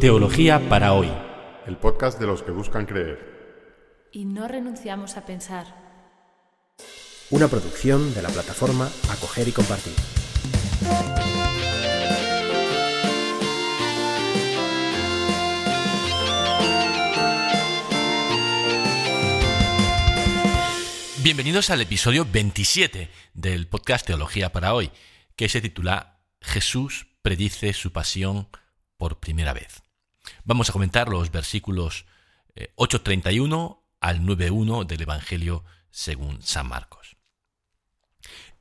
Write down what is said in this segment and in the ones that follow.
Teología para hoy. El podcast de los que buscan creer. Y no renunciamos a pensar. Una producción de la plataforma Acoger y Compartir. Bienvenidos al episodio 27 del podcast Teología para hoy, que se titula Jesús predice su pasión por primera vez. Vamos a comentar los versículos 8.31 eh, al 9.1 del Evangelio según San Marcos.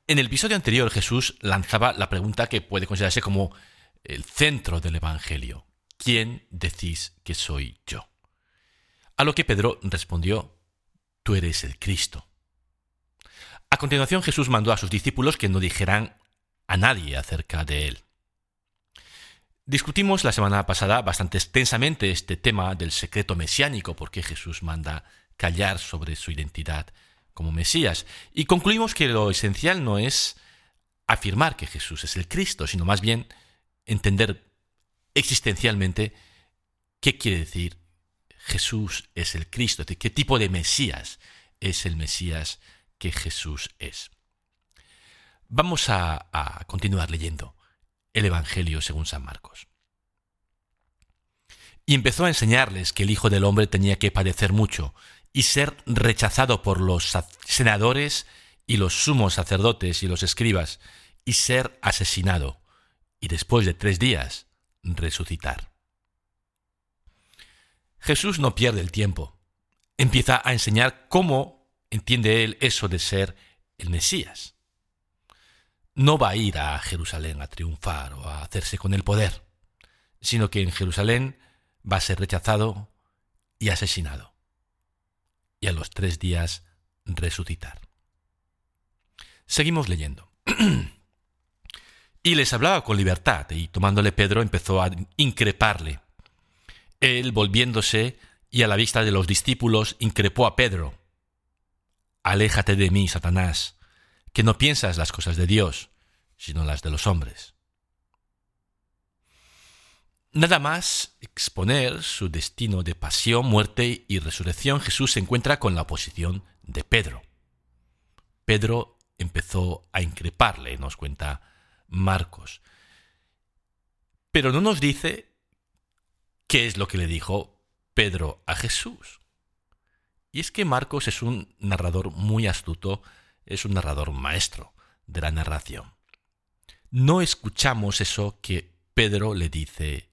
En el episodio anterior Jesús lanzaba la pregunta que puede considerarse como el centro del Evangelio. ¿Quién decís que soy yo? A lo que Pedro respondió, tú eres el Cristo. A continuación Jesús mandó a sus discípulos que no dijeran a nadie acerca de él. Discutimos la semana pasada bastante extensamente este tema del secreto mesiánico, porque Jesús manda callar sobre su identidad como Mesías, y concluimos que lo esencial no es afirmar que Jesús es el Cristo, sino más bien entender existencialmente qué quiere decir Jesús es el Cristo, qué tipo de Mesías es el Mesías que Jesús es. Vamos a, continuar leyendo el Evangelio según San Marcos. Y empezó a enseñarles que el Hijo del Hombre tenía que padecer mucho y ser rechazado por los senadores y los sumos sacerdotes y los escribas, y ser asesinado, y después de tres días resucitar. Jesús no pierde el tiempo. Empieza a enseñar cómo entiende él eso de ser el Mesías. No va a ir a Jerusalén a triunfar o a hacerse con el poder, sino que en Jerusalén va a ser rechazado y asesinado, y a los tres días resucitar. Seguimos leyendo. y les hablaba con libertad, y tomándole Pedro empezó a increparle. Él, volviéndose y a la vista de los discípulos, increpó a Pedro Aléjate de mí, Satanás, que no piensas las cosas de Dios, sino las de los hombres. Nada más exponer su destino de pasión, muerte y resurrección, Jesús se encuentra con la oposición de Pedro. Pedro empezó a increparle, nos cuenta Marcos. Pero no nos dice qué es lo que le dijo Pedro a Jesús. Y es que Marcos es un narrador muy astuto, es un narrador maestro de la narración. No escuchamos eso que Pedro le dice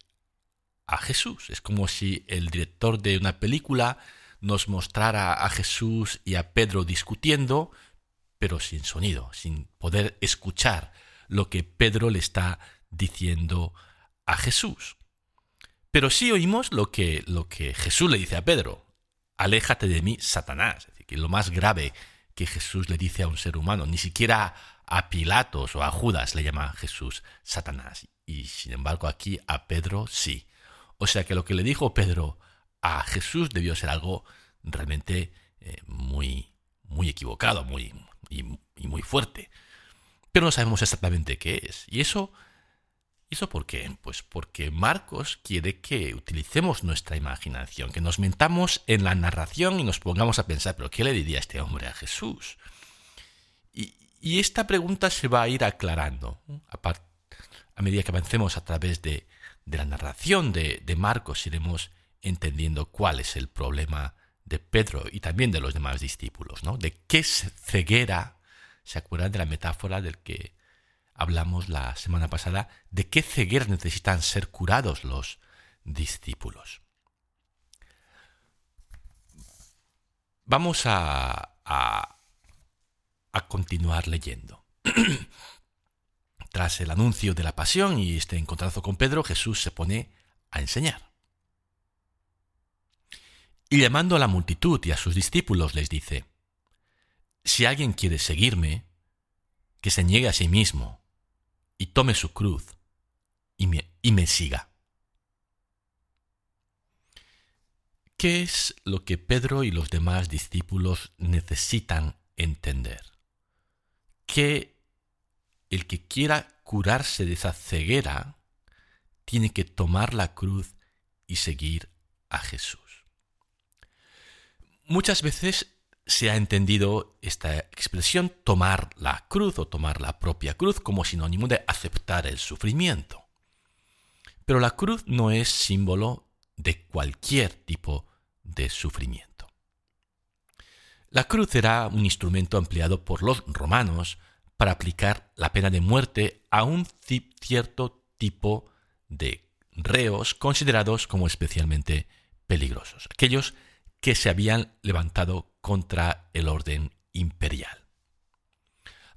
a Jesús. Es como si el director de una película nos mostrara a Jesús y a Pedro discutiendo, pero sin sonido, sin poder escuchar lo que Pedro le está diciendo a Jesús. Pero sí oímos lo que, lo que Jesús le dice a Pedro aléjate de mí, Satanás. Es decir, que lo más grave que Jesús le dice a un ser humano, ni siquiera a Pilatos o a Judas le llama Jesús Satanás. Y sin embargo aquí a Pedro sí. O sea que lo que le dijo Pedro a Jesús debió ser algo realmente eh, muy, muy equivocado, muy, y muy fuerte. Pero no sabemos exactamente qué es. Y eso ¿Y eso por qué? Pues porque Marcos quiere que utilicemos nuestra imaginación, que nos mentamos en la narración y nos pongamos a pensar, pero ¿qué le diría este hombre a Jesús? Y, esta pregunta se va a ir aclarando a, medida que avancemos a través de, la narración de, Marcos, iremos entendiendo cuál es el problema de Pedro y también de los demás discípulos, ¿no? De qué ceguera, ¿se acuerdan de la metáfora del que hablamos la semana pasada de qué ceguera necesitan ser curados los discípulos. Vamos a, continuar leyendo. Tras el anuncio de la pasión y este encontrazo con Pedro, Jesús se pone a enseñar. Y llamando a la multitud y a sus discípulos les dice, Si alguien quiere seguirme, que se niegue a sí mismo y tome su cruz y me, y me siga. ¿Qué es lo que Pedro y los demás discípulos necesitan entender? ¿Qué el que quiera curarse de esa ceguera tiene que tomar la cruz y seguir a Jesús. Muchas veces se ha entendido esta expresión tomar la cruz o tomar la propia cruz como sinónimo de aceptar el sufrimiento. Pero la cruz no es símbolo de cualquier tipo de sufrimiento. La cruz era un instrumento empleado por los romanos para aplicar la pena de muerte a un cierto tipo de reos considerados como especialmente peligrosos, aquellos que se habían levantado contra el orden imperial.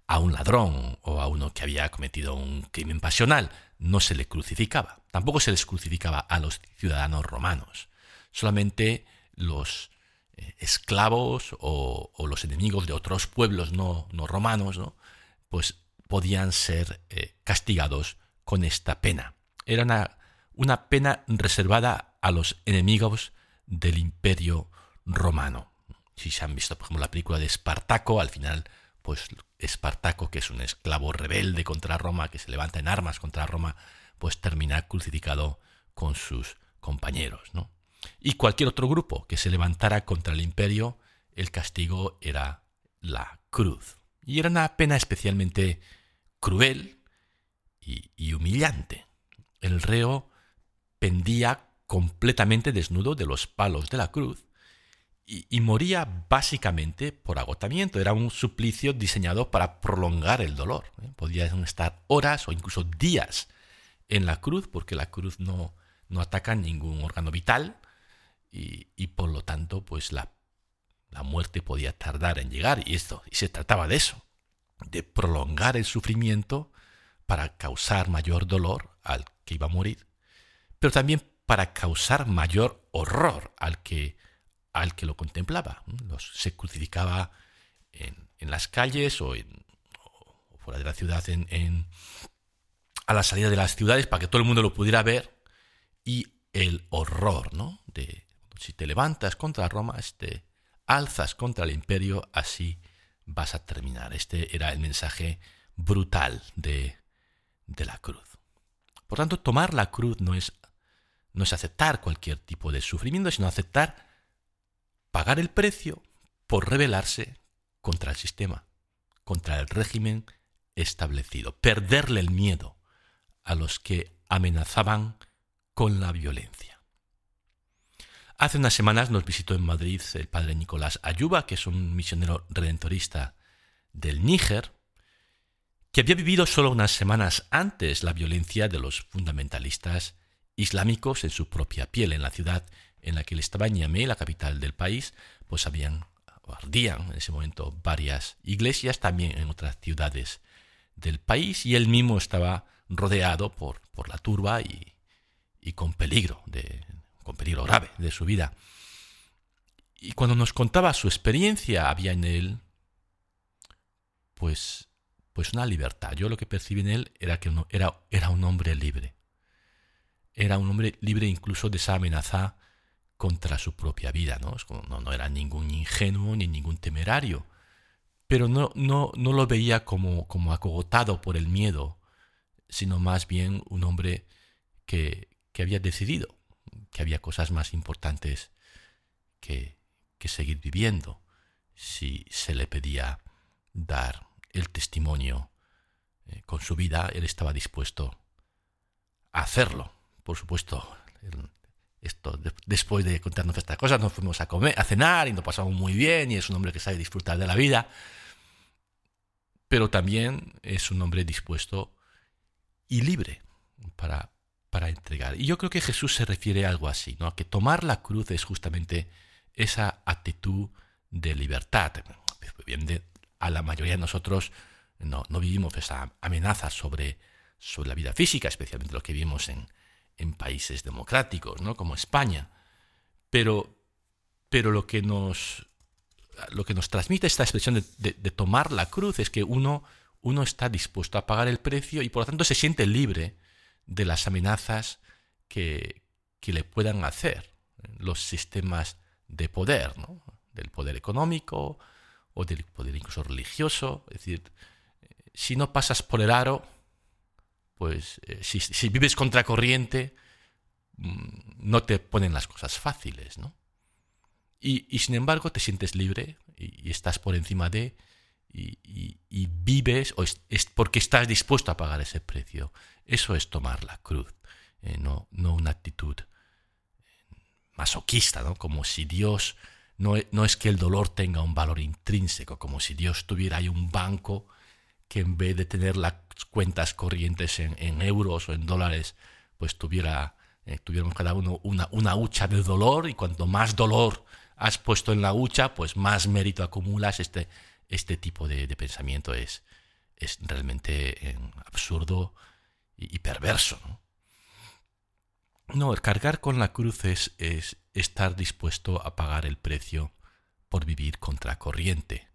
A un ladrón o a uno que había cometido un crimen pasional no se le crucificaba, tampoco se les crucificaba a los ciudadanos romanos, solamente los esclavos o, los enemigos de otros pueblos no, romanos, pues podían ser eh, castigados con esta pena. Era una, una pena reservada a los enemigos del imperio romano. Si se han visto, por ejemplo, la película de Espartaco, al final, pues Espartaco, que es un esclavo rebelde contra Roma, que se levanta en armas contra Roma, pues termina crucificado con sus compañeros, ¿no? Y cualquier otro grupo que se levantara contra el imperio, el castigo era la cruz. Y era una pena especialmente cruel y, y humillante. El reo pendía completamente desnudo de los palos de la cruz y, moría básicamente por agotamiento. Era un suplicio diseñado para prolongar el dolor. ¿eh? Podían estar horas o incluso días en la cruz, porque la cruz no, no ataca ningún órgano vital y, por lo tanto, pues la, la, muerte podía tardar en llegar. Y esto, y se trataba de eso, de prolongar el sufrimiento para causar mayor dolor al que iba a morir, pero también para causar mayor horror al que al que lo contemplaba. Los, se crucificaba en, las calles o, en, fuera de la ciudad, en, a la salida de las ciudades, para que todo el mundo lo pudiera ver. Y el horror, ¿no? De si te levantas contra Roma, te alzas contra el imperio, así vas a terminar. Este era el mensaje brutal de, de la cruz. Por tanto, tomar la cruz no es, no es aceptar cualquier tipo de sufrimiento, sino aceptar pagar el precio por rebelarse contra el sistema, contra el régimen establecido, perderle el miedo a los que amenazaban con la violencia. Hace unas semanas nos visitó en Madrid el padre Nicolás Ayuba, que es un misionero redentorista del Níger, que había vivido solo unas semanas antes la violencia de los fundamentalistas islámicos en su propia piel en la ciudad en la que él estaba en Niamey, la capital del país, pues habían, ardían en ese momento varias iglesias, también en otras ciudades del país, y él mismo estaba rodeado por, por la turba y, y con peligro, de, con peligro grave de su vida. Y cuando nos contaba su experiencia, había en él, pues, pues una libertad. Yo lo que percibí en él era que era, era un hombre libre. Era un hombre libre incluso de esa amenaza contra su propia vida, ¿no? No, era ningún ingenuo ni ningún temerario, pero no, no, no lo veía como, como acogotado por el miedo, sino más bien un hombre que, que había decidido que había cosas más importantes que, que seguir viviendo si se le pedía dar el testimonio eh, con su vida, él estaba dispuesto a hacerlo. Por supuesto, esto, después de contarnos estas cosas, nos fuimos a comer, a cenar y nos pasamos muy bien y es un hombre que sabe disfrutar de la vida, pero también es un hombre dispuesto y libre para, para entregar. Y yo creo que Jesús se refiere a algo así, ¿no? A que tomar la cruz es justamente esa actitud de libertad. A la mayoría de nosotros no, no vivimos esa amenaza sobre, sobre la vida física, especialmente los que vivimos en, en países democráticos, ¿no? como España. Pero, pero lo, que nos, lo que nos transmite esta expresión de, tomar la cruz es que uno, uno está dispuesto a pagar el precio y por lo tanto se siente libre de las amenazas que, que le puedan hacer los sistemas de poder, del poder económico o del poder incluso religioso. Es decir, si no pasas por el aro, pues eh, si, si, vives contracorriente, mm, no te ponen las cosas fáciles, ¿no? Y, y sin embargo te sientes libre y, estás por encima de y, vives o es, porque estás dispuesto a pagar ese precio. Eso es tomar la cruz, eh, no, no una actitud masoquista, ¿no? Como si Dios no, no, es que el dolor tenga un valor intrínseco, como si Dios tuviera ahí un banco que en vez de tener las cuentas corrientes en, en euros o en dólares, pues tuviera, eh, tuviéramos cada uno una, una hucha de dolor y cuanto más dolor has puesto en la hucha, pues más mérito acumulas. Este, este tipo de, de pensamiento es, es realmente eh, absurdo y, perverso. ¿no? El cargar con la cruz es, es, estar dispuesto a pagar el precio por vivir contracorriente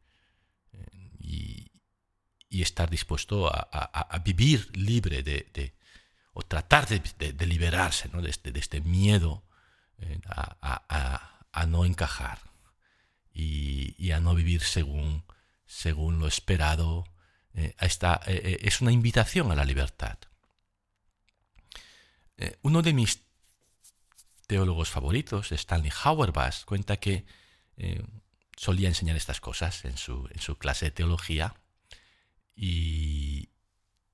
y, y estar dispuesto a, a, a vivir libre de, de, o tratar de, de liberarse ¿no? de, este, este, miedo eh, a, no encajar y, y, a no vivir según, según lo esperado. Eh, esta, eh, es una invitación a la libertad. Eh, uno de mis teólogos favoritos, Stanley Hauerbach, cuenta que eh, solía enseñar estas cosas en su, en su clase de teología y,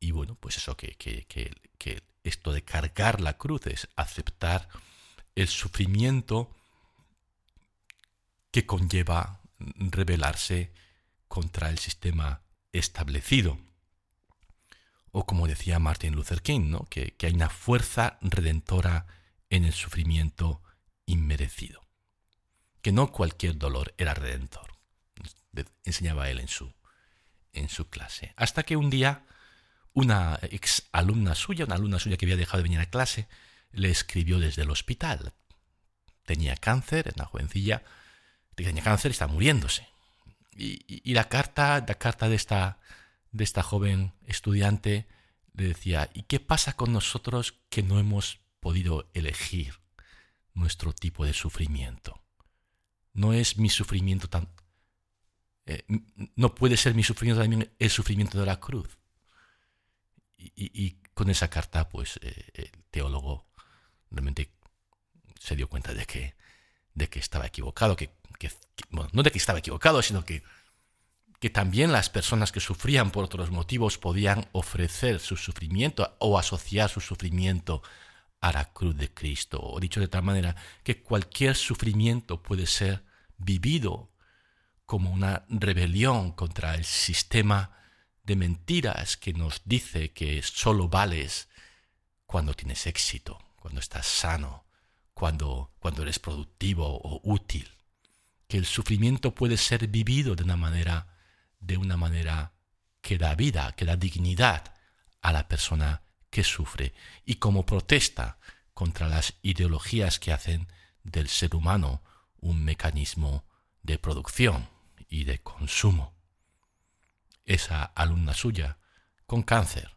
y bueno, pues eso, que, que, que, que, esto de cargar la cruz es aceptar el sufrimiento que conlleva rebelarse contra el sistema establecido. O como decía Martin Luther King, ¿no? que, que hay una fuerza redentora en el sufrimiento inmerecido. Que no cualquier dolor era redentor, enseñaba él en su, en su clase. Hasta que un día una ex alumna suya, una alumna suya que había dejado de venir a clase, le escribió desde el hospital. Tenía cáncer, una jovencilla, tenía cáncer está muriéndose. Y, la carta, la carta de esta, de esta joven estudiante le decía, ¿y qué pasa con nosotros que no hemos podido elegir nuestro tipo de sufrimiento? No es mi sufrimiento tan... Eh, no puede ser mi sufrimiento también el sufrimiento de la cruz. Y con esa carta, pues eh, el teólogo realmente se dio cuenta de que, de que estaba equivocado, que, que, bueno, no de que estaba equivocado, sino que que también las personas que sufrían por otros motivos podían ofrecer su sufrimiento o asociar su sufrimiento a la cruz de Cristo. O dicho de tal manera, que cualquier sufrimiento puede ser vivido como una rebelión contra el sistema de mentiras que nos dice que solo vales cuando tienes éxito, cuando estás sano, cuando, cuando eres productivo o útil. Que el sufrimiento puede ser vivido de una manera de una manera que da vida, que da dignidad a la persona que sufre y como protesta contra las ideologías que hacen del ser humano un mecanismo de producción y de consumo. Esa alumna suya, con cáncer,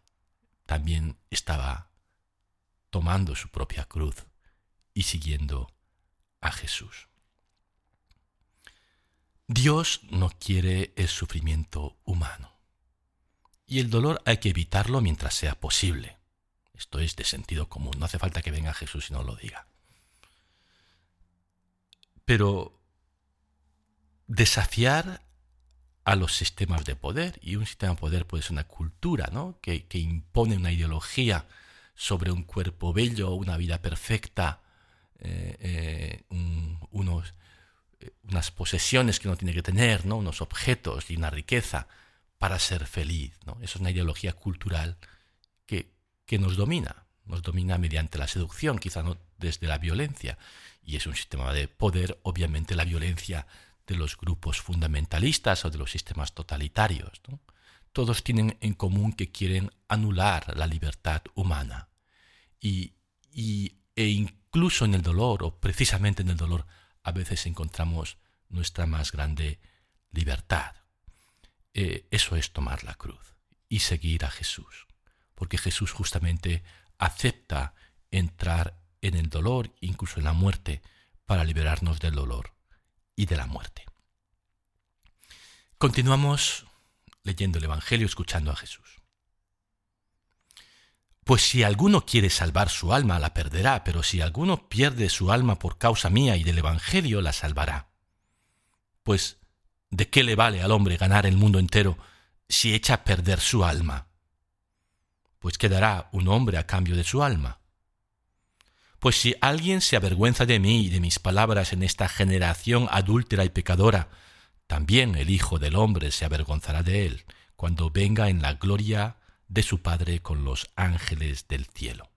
también estaba tomando su propia cruz y siguiendo a Jesús. Dios no quiere el sufrimiento humano. Y el dolor hay que evitarlo mientras sea posible. Esto es de sentido común. No hace falta que venga Jesús y no lo diga. Pero desafiar a los sistemas de poder, y un sistema de poder puede ser una cultura, ¿no? que, que impone una ideología sobre un cuerpo bello, una vida perfecta, eh, eh, un, unos unas posesiones que uno tiene que tener, ¿no? unos objetos y una riqueza para ser feliz. ¿no? Eso es una ideología cultural que, que nos domina, nos domina mediante la seducción, quizá no desde la violencia. Y es un sistema de poder, obviamente la violencia de los grupos fundamentalistas o de los sistemas totalitarios. Todos tienen en común que quieren anular la libertad humana. Y, y, e incluso en el dolor, o precisamente en el dolor, a veces encontramos nuestra más grande libertad. Eh, eso es tomar la cruz y seguir a Jesús, porque Jesús justamente acepta entrar en el dolor, incluso en la muerte, para liberarnos del dolor y de la muerte. Continuamos leyendo el Evangelio, escuchando a Jesús. Pues si alguno quiere salvar su alma, la perderá, pero si alguno pierde su alma por causa mía y del Evangelio, la salvará. Pues, ¿de qué le vale al hombre ganar el mundo entero si echa a perder su alma? Pues quedará un hombre a cambio de su alma. Pues si alguien se avergüenza de mí y de mis palabras en esta generación adúltera y pecadora, también el Hijo del Hombre se avergonzará de él cuando venga en la gloria de su Padre con los ángeles del cielo.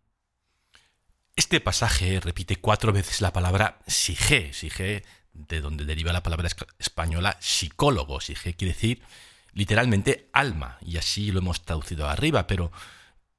Este pasaje repite cuatro veces la palabra sige, sige, de donde deriva la palabra española psicólogo. Sige quiere decir literalmente alma, y así lo hemos traducido arriba, pero,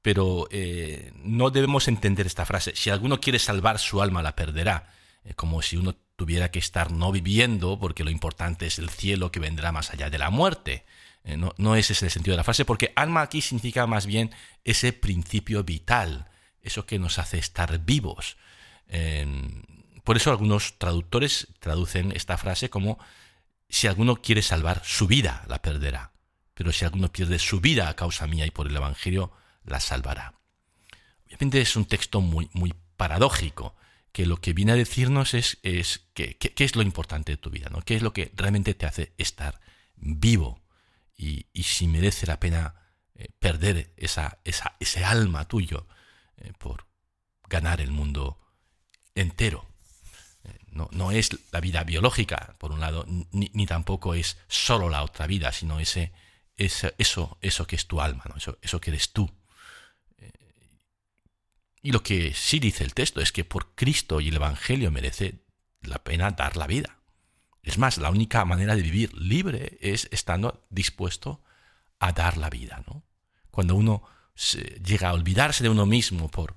pero eh, no debemos entender esta frase. Si alguno quiere salvar su alma, la perderá, como si uno tuviera que estar no viviendo, porque lo importante es el cielo que vendrá más allá de la muerte. Eh, no, es ese el sentido de la frase, porque alma aquí significa más bien ese principio vital, eso que nos hace estar vivos. por eso algunos traductores traducen esta frase como si alguno quiere salvar su vida, la perderá, pero si alguno pierde su vida a causa mía y por el Evangelio, la salvará. Obviamente es un texto muy, muy paradójico, que lo que viene a decirnos es, es qué es lo importante de tu vida, ¿no? qué es lo que realmente te hace estar vivo y, si merece la pena eh, perder esa, ese alma tuyo eh, por ganar el mundo entero. Eh, no, no, es la vida biológica, por un lado, ni, tampoco es solo la otra vida, sino ese, ese, eso, eso que es tu alma, ¿no? eso, eso que eres tú. Y lo que sí dice el texto es que por Cristo y el Evangelio merece la pena dar la vida. Es más, la única manera de vivir libre es estando dispuesto a dar la vida. ¿no? Cuando uno llega a olvidarse de uno mismo por,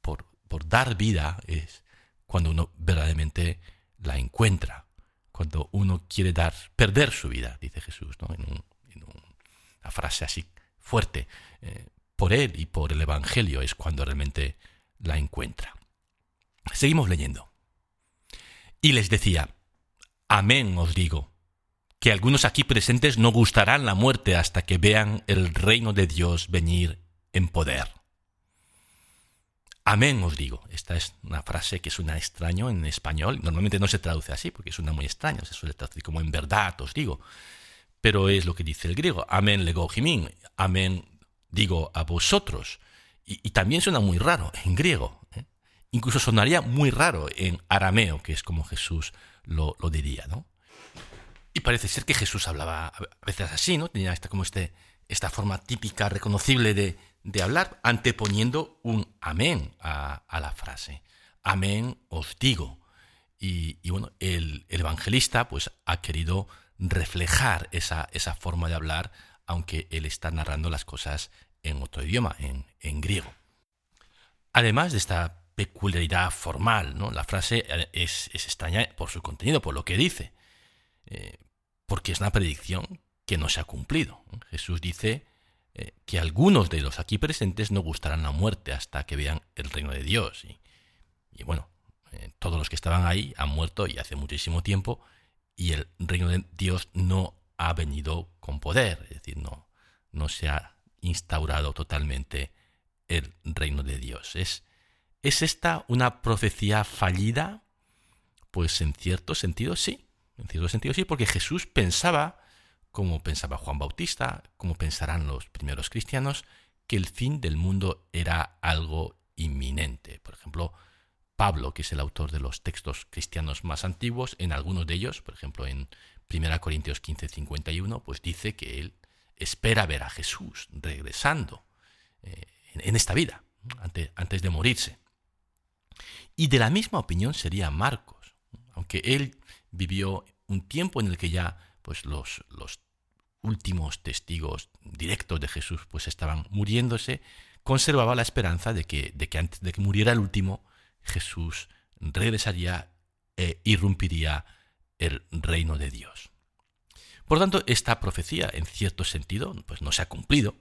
por, dar vida, es cuando uno verdaderamente la encuentra. Cuando uno quiere dar, perder su vida, dice Jesús, ¿no? en, una frase así fuerte. Eh, por Él y por el Evangelio es cuando realmente la encuentra. Seguimos leyendo. Y les decía, Amén os digo, que algunos aquí presentes no gustarán la muerte hasta que vean el reino de Dios venir en poder. Amén os digo. Esta es una frase que suena extraño en español. Normalmente no se traduce así porque suena muy extraño. Se suele traducir como en verdad os digo. Pero es lo que dice el griego. Amén lego. Amén digo a vosotros. Y, también suena muy raro en griego. Incluso sonaría muy raro en arameo, que es como Jesús lo, diría, ¿no? Y parece ser que Jesús hablaba a veces así, ¿no? Tenía esta, como este, esta forma típica, reconocible de, hablar, anteponiendo un amén a, la frase. Amén os digo. Y, bueno, el, evangelista pues ha querido reflejar esa, esa forma de hablar, aunque él está narrando las cosas en otro idioma, en griego. Además de esta peculiaridad formal. ¿no? La frase eh, es, extraña por su contenido, por lo que dice, eh, porque es una predicción que no se ha cumplido. Jesús dice eh, que algunos de los aquí presentes no gustarán la muerte hasta que vean el reino de Dios. Y, bueno, todos los que estaban ahí han muerto y hace muchísimo tiempo y el reino de Dios no ha venido con poder, es decir, no, no se ha instaurado totalmente el reino de Dios. Es, ¿Es esta una profecía fallida? Pues en cierto sentido sí, en cierto sentido sí, porque Jesús pensaba, como pensaba Juan Bautista, como pensarán los primeros cristianos, que el fin del mundo era algo inminente. Por ejemplo, Pablo, que es el autor de los textos cristianos más antiguos, en algunos de ellos, por ejemplo en 1 Corintios 15, 51, pues dice que él espera ver a Jesús regresando eh, en, esta vida, antes de morirse. Y de la misma opinión sería Marcos, aunque él vivió un tiempo en el que ya pues, los, últimos testigos directos de Jesús pues, estaban muriéndose, conservaba la esperanza de que, de que antes de que muriera el último, Jesús regresaría e irrumpiría el reino de Dios. Por tanto, esta profecía, en cierto sentido, pues no se ha cumplido,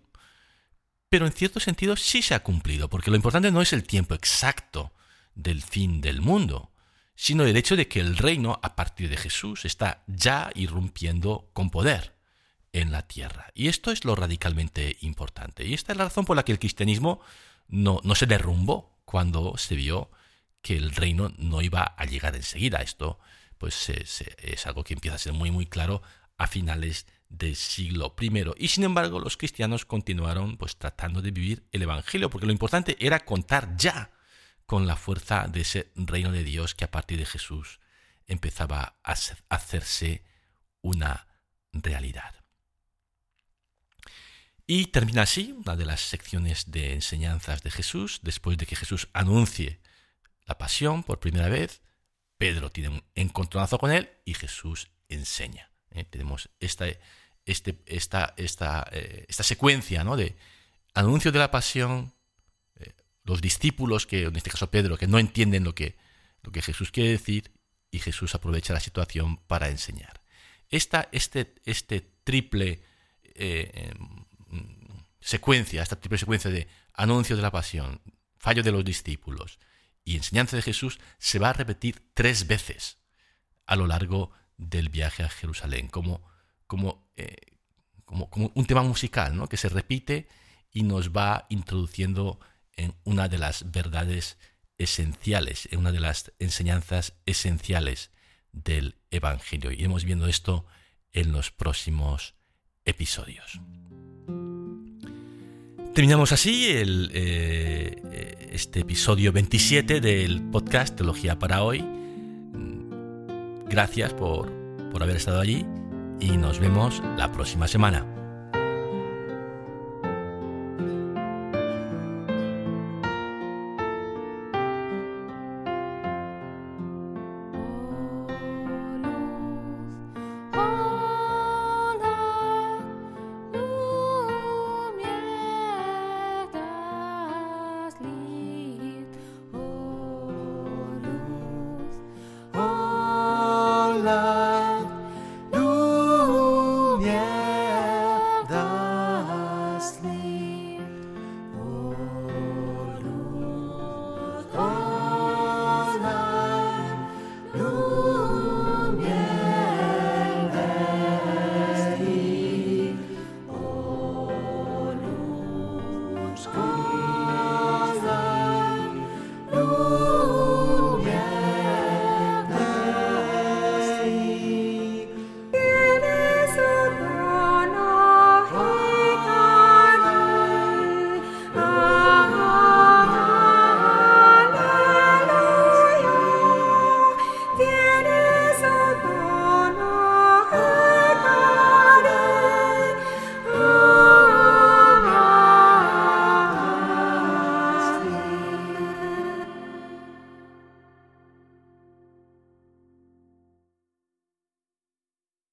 pero en cierto sentido sí se ha cumplido, porque lo importante no es el tiempo exacto del fin del mundo, sino el hecho de que el reino a partir de Jesús está ya irrumpiendo con poder. en la tierra. Y esto es lo radicalmente importante. Y esta es la razón por la que el cristianismo no, no se derrumbó cuando se vio que el reino no iba a llegar enseguida. Esto pues es algo que empieza a ser muy muy claro a finales del siglo I. Y sin embargo, los cristianos continuaron pues tratando de vivir el evangelio, porque lo importante era contar ya con la fuerza de ese reino de Dios que a partir de Jesús empezaba a hacerse una realidad. Y termina así una de las secciones de enseñanzas de Jesús, después de que Jesús anuncie la pasión por primera vez, Pedro tiene un encontronazo con él y Jesús enseña. ¿eh? tenemos esta, este, esta, esta, eh, esta secuencia ¿no? de anuncio de la pasión, los discípulos, que en este caso Pedro, que no entienden lo que, lo que Jesús quiere decir, y Jesús aprovecha la situación para enseñar. Esta este, este triple em, secuencia, esta triple secuencia de anuncio de la pasión, fallo de los discípulos y enseñanza de Jesús se va a repetir tres veces a lo largo del viaje a Jerusalén, como, como, eh, como un tema musical ¿no? que se repite y nos va introduciendo en una de las verdades esenciales, en una de las enseñanzas esenciales del Evangelio. Iremos viendo esto en los próximos episodios. Terminamos así eh, este episodio 27 del podcast Teología para hoy. Gracias por, por haber estado allí y nos vemos la próxima semana.